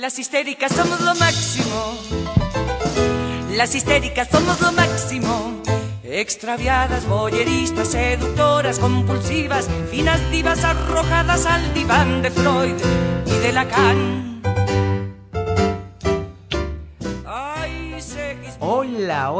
Las histéricas somos lo máximo. Las histéricas somos lo máximo. Extraviadas, boyeristas, seductoras, compulsivas, finas divas arrojadas al diván de Freud y de Lacan.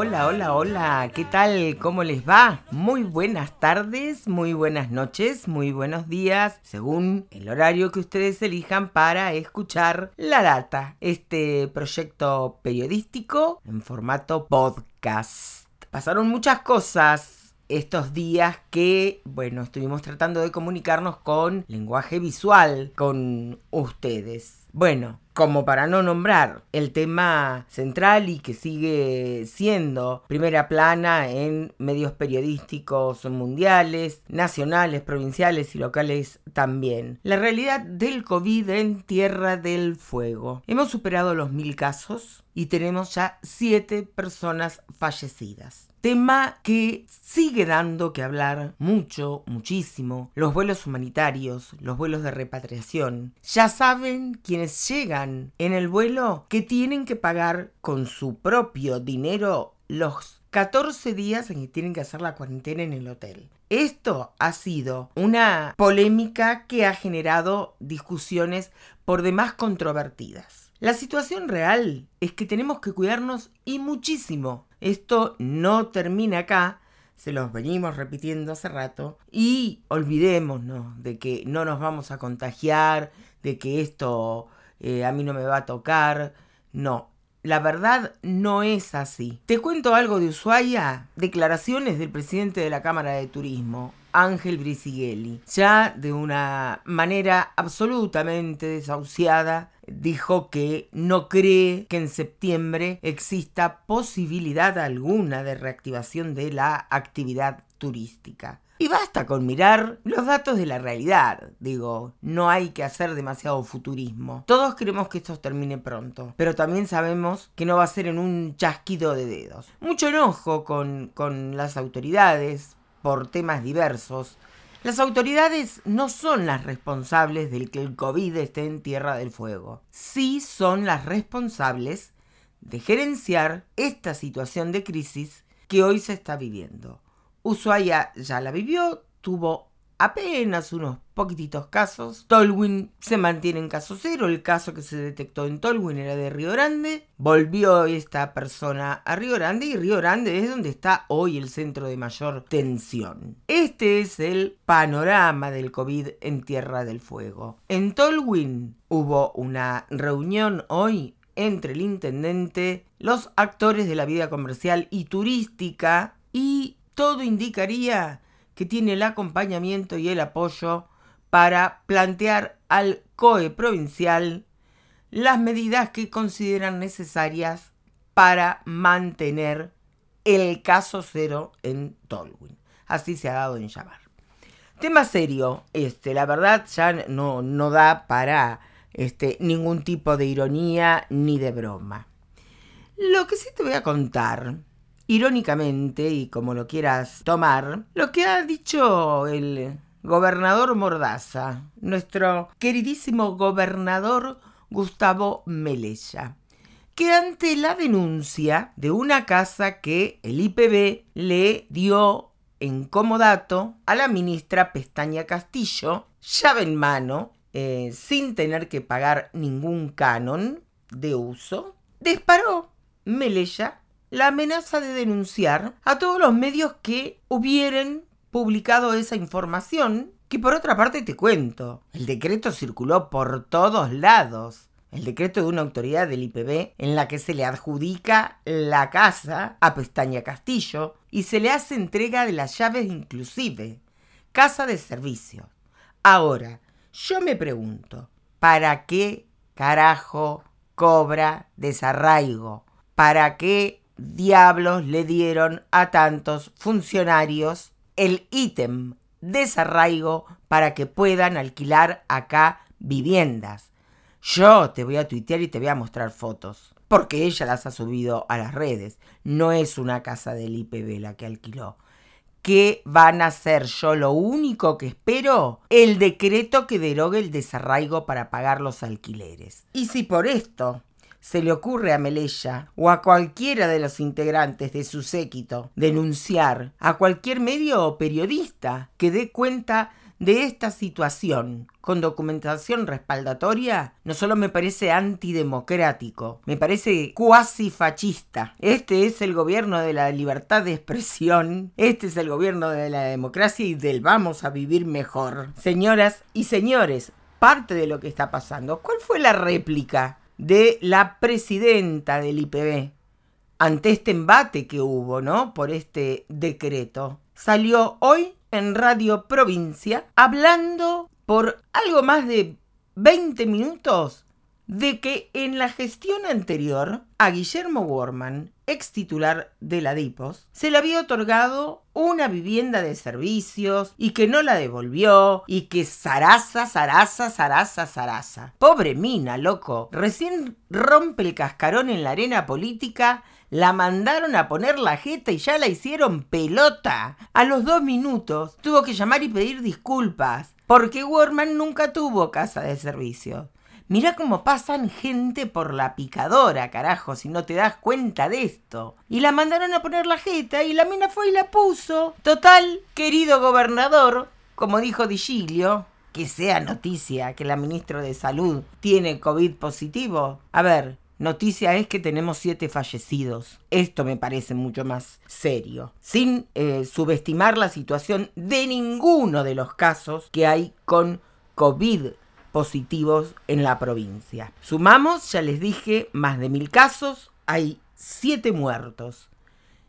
Hola, hola, hola, ¿qué tal? ¿Cómo les va? Muy buenas tardes, muy buenas noches, muy buenos días, según el horario que ustedes elijan para escuchar La Data, este proyecto periodístico en formato podcast. Pasaron muchas cosas estos días que, bueno, estuvimos tratando de comunicarnos con lenguaje visual con ustedes. Bueno, como para no nombrar el tema central y que sigue siendo primera plana en medios periodísticos mundiales, nacionales, provinciales y locales también. La realidad del COVID en Tierra del Fuego. Hemos superado los mil casos y tenemos ya siete personas fallecidas. Tema que sigue dando que hablar mucho, muchísimo. Los vuelos humanitarios, los vuelos de repatriación. Ya saben quienes llegan en el vuelo que tienen que pagar con su propio dinero los 14 días en que tienen que hacer la cuarentena en el hotel. Esto ha sido una polémica que ha generado discusiones por demás controvertidas. La situación real es que tenemos que cuidarnos y muchísimo esto no termina acá, se los venimos repitiendo hace rato, y olvidémonos de que no nos vamos a contagiar, de que esto eh, a mí no me va a tocar. No, la verdad no es así. Te cuento algo de Ushuaia, declaraciones del presidente de la Cámara de Turismo, Ángel Brisighelli, ya de una manera absolutamente desahuciada, dijo que no cree que en septiembre exista posibilidad alguna de reactivación de la actividad Y basta con mirar los datos de la realidad. Digo, no hay que hacer demasiado futurismo. Todos queremos que esto termine pronto, pero también sabemos que no va a ser en un chasquido de dedos. Mucho enojo con, con las autoridades por temas diversos. Las autoridades no son las responsables del que el COVID esté en Tierra del Fuego. Sí son las responsables de gerenciar esta situación de crisis que hoy se está viviendo. Ushuaia ya la vivió, tuvo apenas unos poquititos casos. Tolwyn se mantiene en caso cero. El caso que se detectó en Tolwyn era de Río Grande. Volvió esta persona a Río Grande y Río Grande es donde está hoy el centro de mayor tensión. Este es el panorama del COVID en Tierra del Fuego. En Tolwyn hubo una reunión hoy entre el intendente, los actores de la vida comercial y turística y todo indicaría que tiene el acompañamiento y el apoyo para plantear al COE provincial las medidas que consideran necesarias para mantener el caso cero en Tolwyn. Así se ha dado en llamar. Tema serio, este, la verdad ya no, no da para este, ningún tipo de ironía ni de broma. Lo que sí te voy a contar irónicamente, y como lo quieras tomar, lo que ha dicho el gobernador Mordaza, nuestro queridísimo gobernador Gustavo Melella, que ante la denuncia de una casa que el IPB le dio en comodato a la ministra Pestaña Castillo, llave en mano, eh, sin tener que pagar ningún canon de uso, disparó Melella la amenaza de denunciar a todos los medios que hubieran publicado esa información, que por otra parte te cuento, el decreto circuló por todos lados. El decreto de una autoridad del IPB en la que se le adjudica la casa a Pestaña Castillo y se le hace entrega de las llaves inclusive. Casa de servicio. Ahora, yo me pregunto, ¿para qué carajo cobra desarraigo? ¿Para qué diablos le dieron a tantos funcionarios el ítem desarraigo para que puedan alquilar acá viviendas. Yo te voy a tuitear y te voy a mostrar fotos, porque ella las ha subido a las redes. No es una casa del IPB la que alquiló. ¿Qué van a hacer? Yo lo único que espero, el decreto que derogue el desarraigo para pagar los alquileres. Y si por esto se le ocurre a Melella o a cualquiera de los integrantes de su séquito denunciar a cualquier medio o periodista que dé cuenta de esta situación con documentación respaldatoria no solo me parece antidemocrático, me parece cuasi fascista. Este es el gobierno de la libertad de expresión, este es el gobierno de la democracia y del vamos a vivir mejor. Señoras y señores, parte de lo que está pasando, ¿cuál fue la réplica de la presidenta del IPB ante este embate que hubo, ¿no? Por este decreto. Salió hoy en Radio Provincia hablando por algo más de 20 minutos de que en la gestión anterior a Guillermo Worman, ex titular de la DIPOS, se le había otorgado una vivienda de servicios y que no la devolvió y que zaraza, zaraza, zaraza, zaraza. Pobre mina, loco. Recién rompe el cascarón en la arena política la mandaron a poner la jeta y ya la hicieron pelota. A los dos minutos tuvo que llamar y pedir disculpas, porque Warman nunca tuvo casa de servicio. Mirá cómo pasan gente por la picadora, carajo, si no te das cuenta de esto. Y la mandaron a poner la jeta y la mina fue y la puso. Total, querido gobernador, como dijo Digilio, que sea noticia que la ministra de Salud tiene COVID positivo. A ver, Noticia es que tenemos siete fallecidos. Esto me parece mucho más serio. Sin eh, subestimar la situación de ninguno de los casos que hay con COVID positivos en la provincia. Sumamos, ya les dije, más de mil casos, hay siete muertos.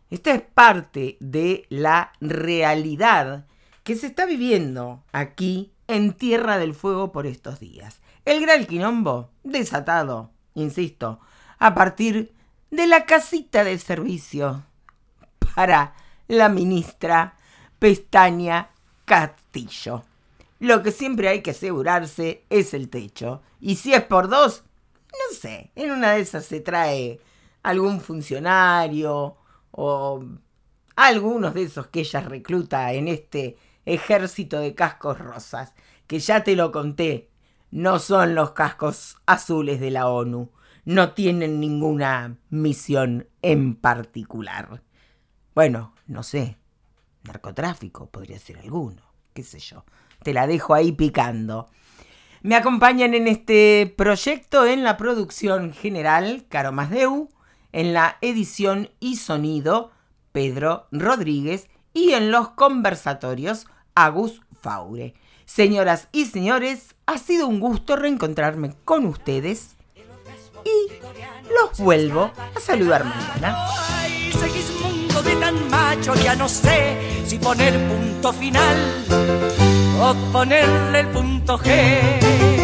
Esta es parte de la realidad que se está viviendo aquí en Tierra del Fuego por estos días. El gran quilombo desatado insisto, a partir de la casita de servicio para la ministra Pestaña Castillo. Lo que siempre hay que asegurarse es el techo. Y si es por dos, no sé, en una de esas se trae algún funcionario o algunos de esos que ella recluta en este ejército de cascos rosas, que ya te lo conté no son los cascos azules de la ONU. No tienen ninguna misión en particular. Bueno, no sé. Narcotráfico podría ser alguno. Qué sé yo. Te la dejo ahí picando. Me acompañan en este proyecto en la producción general Caro Masdeu, en la edición y sonido Pedro Rodríguez y en los conversatorios Agus Faure. Señoras y señores, ha sido un gusto reencontrarme con ustedes y los vuelvo a saludar mañana. De tan macho, ya no sé si poner punto final o ponerle el punto G.